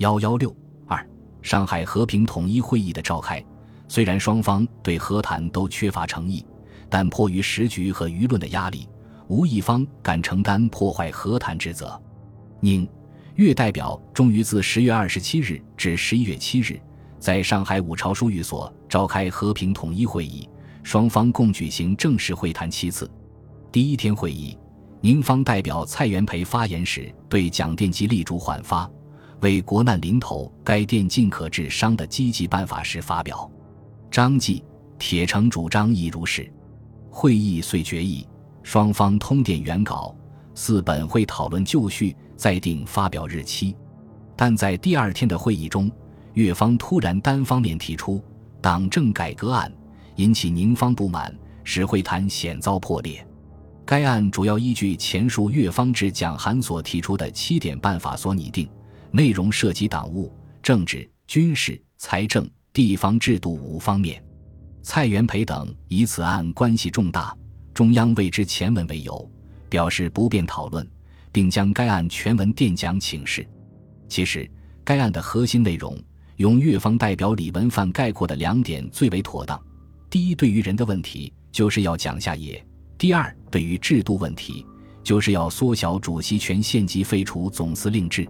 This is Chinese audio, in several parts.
幺幺六二，上海和平统一会议的召开，虽然双方对和谈都缺乏诚意，但迫于时局和舆论的压力，无一方敢承担破坏和谈之责。宁、粤代表终于自十月二十七日至十一月七日，在上海五朝书寓所召开和平统一会议，双方共举行正式会谈七次。第一天会议，宁方代表蔡元培发言时对蒋电机力主缓发。为国难临头，该电尽可治伤的积极办法时发表，张继、铁城主张亦如是。会议遂决议，双方通电原稿，四本会讨论就绪，再定发表日期。但在第二天的会议中，越方突然单方面提出党政改革案，引起宁方不满，使会谈险遭破裂。该案主要依据前述越方至蒋韩所提出的七点办法所拟定。内容涉及党务、政治、军事、财政、地方制度五方面。蔡元培等以此案关系重大，中央为之前文为由，表示不便讨论，并将该案全文电讲请示。其实，该案的核心内容，用越方代表李文范概括的两点最为妥当：第一，对于人的问题，就是要讲下野；第二，对于制度问题，就是要缩小主席权限及废除总司令制。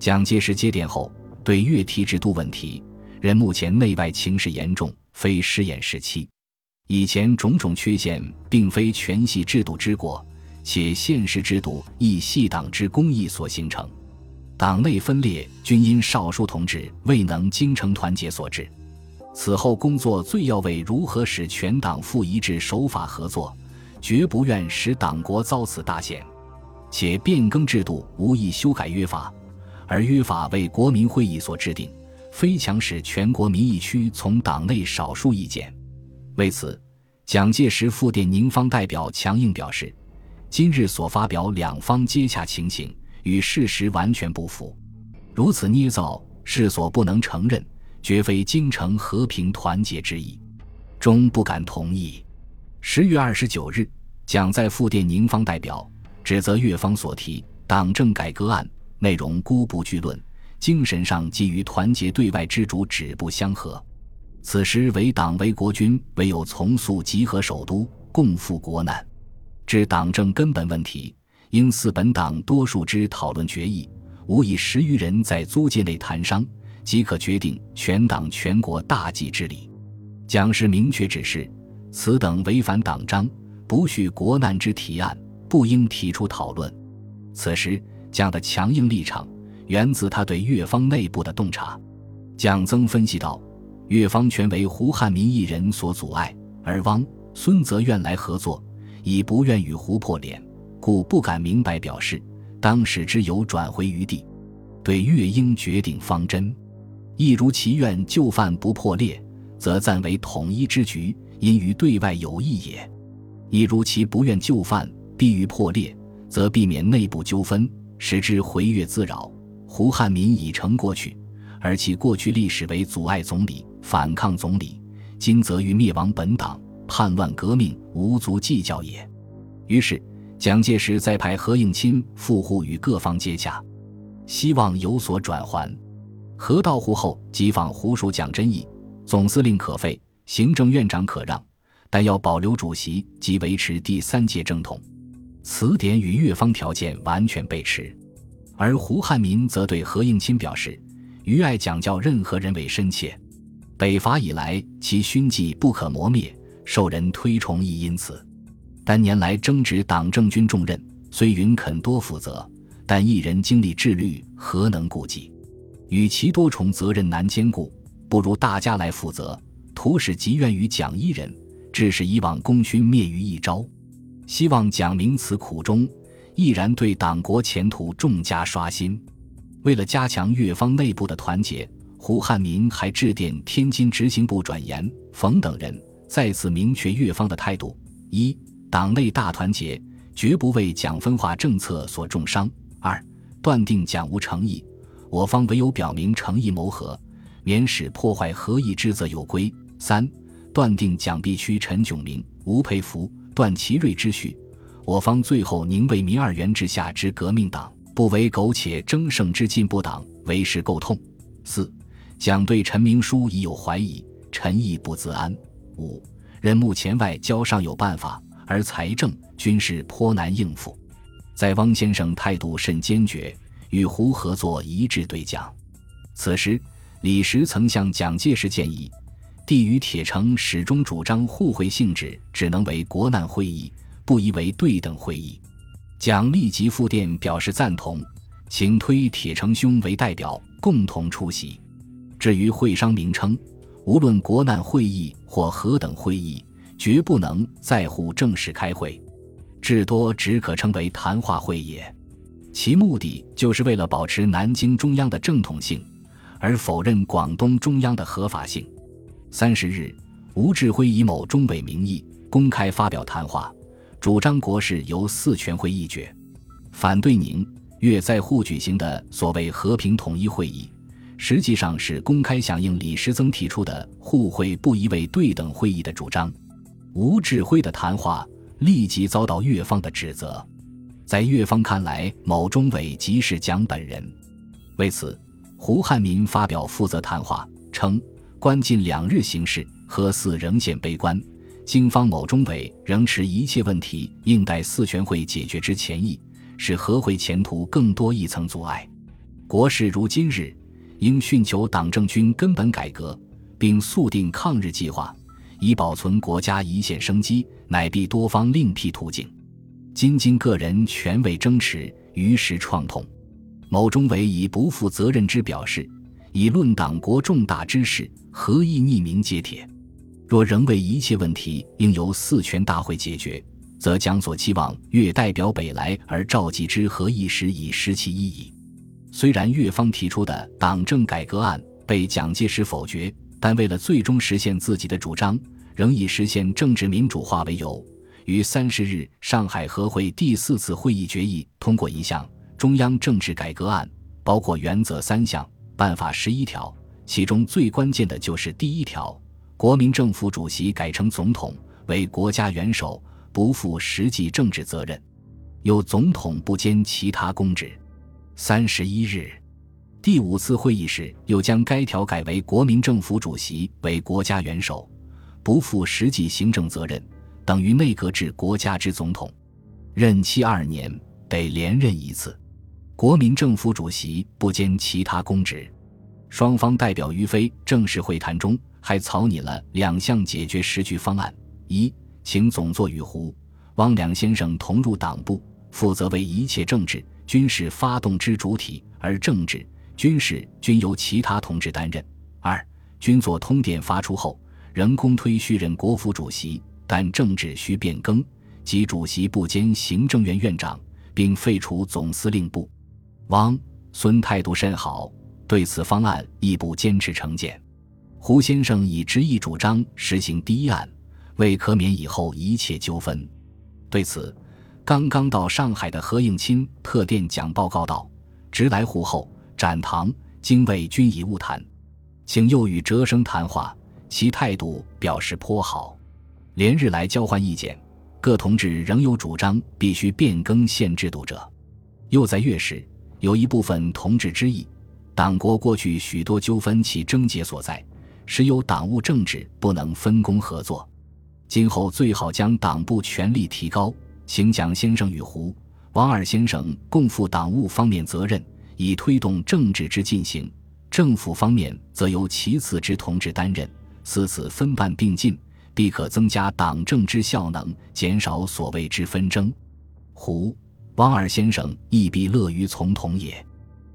蒋介石接电后，对越提制度问题，人目前内外情势严重，非试验时期。以前种种缺陷，并非全系制度之过，且现实制度亦系党之公益所形成。党内分裂均因少数同志未能精诚团结所致。此后工作最要为如何使全党复一致、守法合作，绝不愿使党国遭此大险。且变更制度，无意修改约法。而约法为国民会议所制定，非强使全国民意区从党内少数意见。为此，蒋介石复电宁方代表强硬表示：今日所发表两方接洽情形，与事实完全不符，如此捏造，是所不能承认，绝非京城和平团结之意，终不敢同意。十月二十九日，蒋在复电宁方代表，指责越方所提党政改革案。内容孤不具论，精神上基于团结对外之主旨不相合。此时为党为国军，唯有从速集合首都，共赴国难。至党政根本问题，应似本党多数之讨论决议，无以十余人在租界内谈商，即可决定全党全国大计之理。蒋氏明确指示，此等违反党章，不恤国难之提案，不应提出讨论。此时。蒋的强硬立场源自他对越方内部的洞察。蒋曾分析道：“越方全为胡汉民一人所阻碍，而汪、孙则愿来合作，已不愿与胡破脸，故不敢明白表示。当使之有转回余地，对越应决定方针。亦如其愿就范不破裂，则暂为统一之局，因于对外有益也；亦如其不愿就范，必于破裂，则避免内部纠纷。”使之回越自扰，胡汉民已成过去，而其过去历史为阻碍总理、反抗总理，今则于灭亡本党、叛乱革命，无足计较也。于是，蒋介石再派何应钦赴沪与各方接洽，希望有所转还。何到沪后即访胡属蒋真义，总司令可废，行政院长可让，但要保留主席及维持第三届正统。此点与越方条件完全背驰，而胡汉民则对何应钦表示：“余爱讲教任何人为深切，北伐以来其勋绩不可磨灭，受人推崇亦因此。但年来争执党政军重任，虽允肯多负责，但一人精力智虑何能顾及？与其多重责任难兼顾，不如大家来负责，图使急愿于蒋一人，致使以往功勋灭于一朝。”希望蒋明此苦衷，毅然对党国前途重加刷新。为了加强越方内部的团结，胡汉民还致电天津执行部转言冯等人，再次明确越方的态度：一、党内大团结，绝不为蒋分化政策所重伤；二、断定蒋无诚意，我方唯有表明诚意谋和，免使破坏和议之责有归；三、断定蒋必须陈炯明、吴佩孚。段祺瑞之序，我方最后宁为民二元之下之革命党，不为苟且争胜之进步党为时够痛。四，蒋对陈明书已有怀疑，陈亦不自安。五，任目前外交尚有办法，而财政军事颇难应付。在汪先生态度甚坚决，与胡合作一致对蒋。此时，李时曾向蒋介石建议，帝与铁城始终主张互惠性质，只能为国难会议，不宜为对等会议。蒋立即复电表示赞同，请推铁城兄为代表共同出席。至于会商名称，无论国难会议或何等会议，绝不能在乎正式开会。至多只可称为谈话会也，其目的就是为了保持南京中央的正统性，而否认广东中央的合法性。三十日，吴志辉以某中委名义公开发表谈话，主张国事由四全会议决，反对宁粤在沪举行的所谓和平统一会议，实际上是公开响应李时增提出的互会不一为对等会议的主张。吴志辉的谈话。立即遭到越方的指责，在越方看来，某中委即是蒋本人。为此，胡汉民发表负责谈话，称关近两日形势，何似仍显悲观。经方某中委仍持一切问题应待四全会解决之前意，使和会前途更多一层阻碍。国事如今日，应寻求党政军根本改革，并速定抗日计划。以保存国家一线生机，乃必多方另辟途径。金经个人权位争持，于时创痛。某中委以不负责任之表示，以论党国重大之事，何意匿名揭帖？若仍为一切问题应由四全大会解决，则蒋所期望越代表北来而召集之何意时已失其意义。虽然越方提出的党政改革案被蒋介石否决。但为了最终实现自己的主张，仍以实现政治民主化为由，于三十日上海和会第四次会议决议通过一项中央政治改革案，包括原则三项、办法十一条，其中最关键的就是第一条：国民政府主席改成总统为国家元首，不负实际政治责任，由总统不兼其他公职。三十一日。第五次会议时，又将该条改为国民政府主席为国家元首，不负实际行政责任，等于内阁制国家之总统，任期二年，得连任一次。国民政府主席不兼其他公职。双方代表于飞正式会谈中，还草拟了两项解决时局方案：一，请总座与胡、汪两先生同入党部，负责为一切政治、军事发动之主体，而政治。军事均由其他同志担任。二，军座通电发出后，仍公推续任国府主席，但政治需变更，即主席不兼行政院院长，并废除总司令部。汪、孙态度甚好，对此方案亦不坚持成见。胡先生以执意主张实行第一案，为可免以后一切纠纷。对此，刚刚到上海的何应钦特电讲报告道：“直来沪后。”展堂经卫均已误谈，请又与哲生谈话，其态度表示颇好。连日来交换意见，各同志仍有主张必须变更现制度者。又在月时，有一部分同志之意，党国过去许多纠纷其症结所在，实有党务政治不能分工合作。今后最好将党部权力提高，请蒋先生与胡、王二先生共负党务方面责任。以推动政治之进行，政府方面则由其次之同志担任，此此分办并进，必可增加党政之效能，减少所谓之纷争。胡、汪二先生亦必乐于从同也。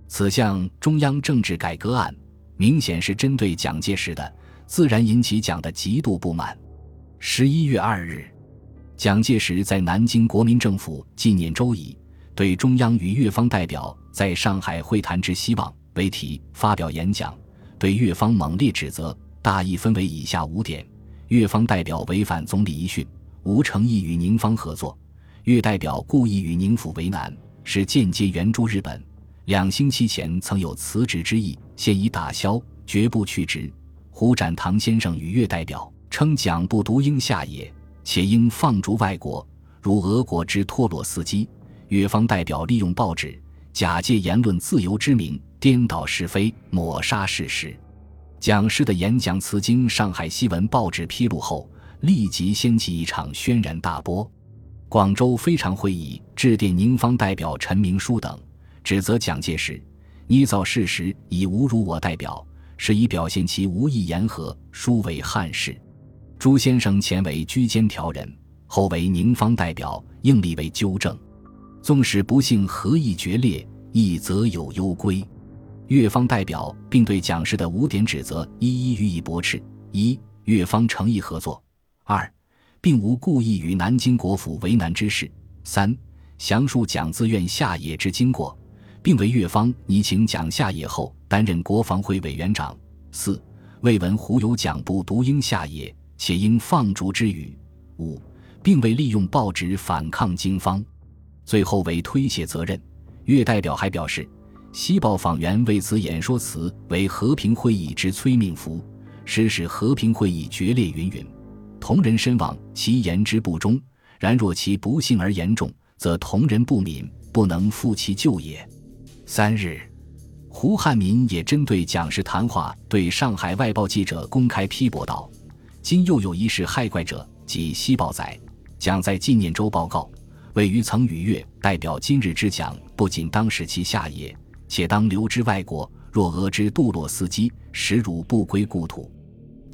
此项中央政治改革案，明显是针对蒋介石的，自然引起蒋的极度不满。十一月二日，蒋介石在南京国民政府纪念周以。对中央与越方代表在上海会谈之希望为题发表演讲，对越方猛烈指责，大意分为以下五点：越方代表违反总理遗训，无诚意与宁方合作；越代表故意与宁府为难，是间接援助日本；两星期前曾有辞职之意，现已打消，绝不去职。胡展堂先生与越代表称蒋不独应下野，且应放逐外国，如俄国之托洛斯基。越方代表利用报纸假借言论自由之名，颠倒是非，抹杀事实。蒋氏的演讲词经上海新闻报纸披露后，立即掀起一场轩然大波。广州非常会议致电宁方代表陈明书等，指责蒋介石捏造事实以侮辱我代表，是以表现其无意言和，殊为憾事。朱先生前为居间调人，后为宁方代表，应立为纠正。纵使不幸合议决裂，亦则有攸归。越方代表并对蒋氏的五点指责一一予以驳斥：一、越方诚意合作；二、并无故意与南京国府为难之事；三、详述蒋自愿下野之经过，并为越方拟请蒋下野后担任国防会委员长；四、未闻胡有蒋部独应下野，且应放逐之语；五、并未利用报纸反抗京方。最后为推卸责任，岳代表还表示，《西报》访员为此演说词为和平会议之催命符，实使和平会议决裂云云。同人身亡，其言之不忠；然若其不幸而言重，则同人不敏，不能复其旧也。三日，胡汉民也针对蒋氏谈话，对上海外报记者公开批驳道：“今又有一事害怪者，即《西报》载蒋在纪念周报告。”位于曾与越代表今日之蒋，不仅当使其下野，且当留之外国。若俄之杜洛斯基，实汝不归故土。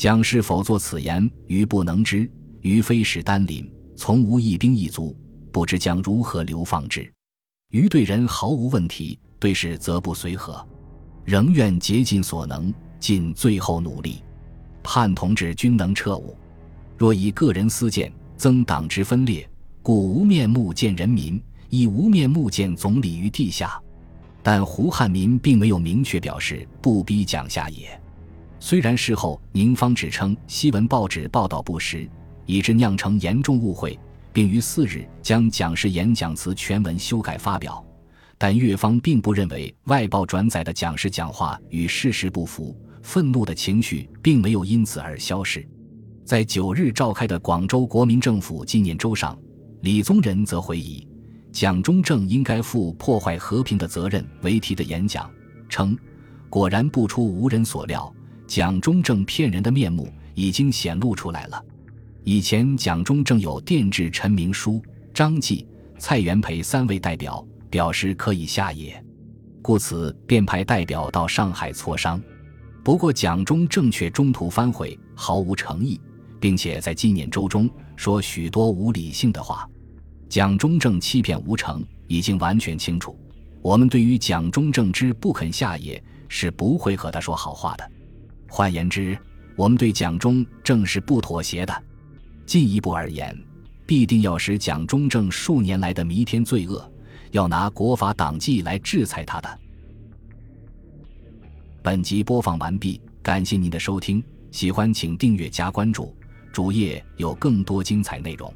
蒋是否作此言，余不能知。余非使丹林，从无一兵一卒，不知将如何流放之。余对人毫无问题，对事则不随和，仍愿竭尽所能，尽最后努力，盼同志均能彻悟。若以个人私见增党之分裂。故无面目见人民，亦无面目见总理于地下。但胡汉民并没有明确表示不逼蒋下野。虽然事后宁方指称西文报纸报道不实，以致酿成严重误会，并于四日将蒋氏演讲词全文修改发表，但越方并不认为外报转载的蒋氏讲话与事实不符，愤怒的情绪并没有因此而消失。在九日召开的广州国民政府纪念周上。李宗仁则回忆，蒋中正应该负破坏和平的责任为题的演讲，称：“果然不出无人所料，蒋中正骗人的面目已经显露出来了。以前蒋中正有电致陈明书、张继、蔡元培三位代表，表示可以下野，故此便派代表到上海磋商。不过蒋中正却中途反悔，毫无诚意。”并且在纪念周中说许多无理性的话，蒋中正欺骗无成已经完全清楚。我们对于蒋中正之不肯下野是不会和他说好话的。换言之，我们对蒋中正是不妥协的。进一步而言，必定要使蒋中正数年来的弥天罪恶，要拿国法党纪来制裁他的。本集播放完毕，感谢您的收听，喜欢请订阅加关注。主页有更多精彩内容。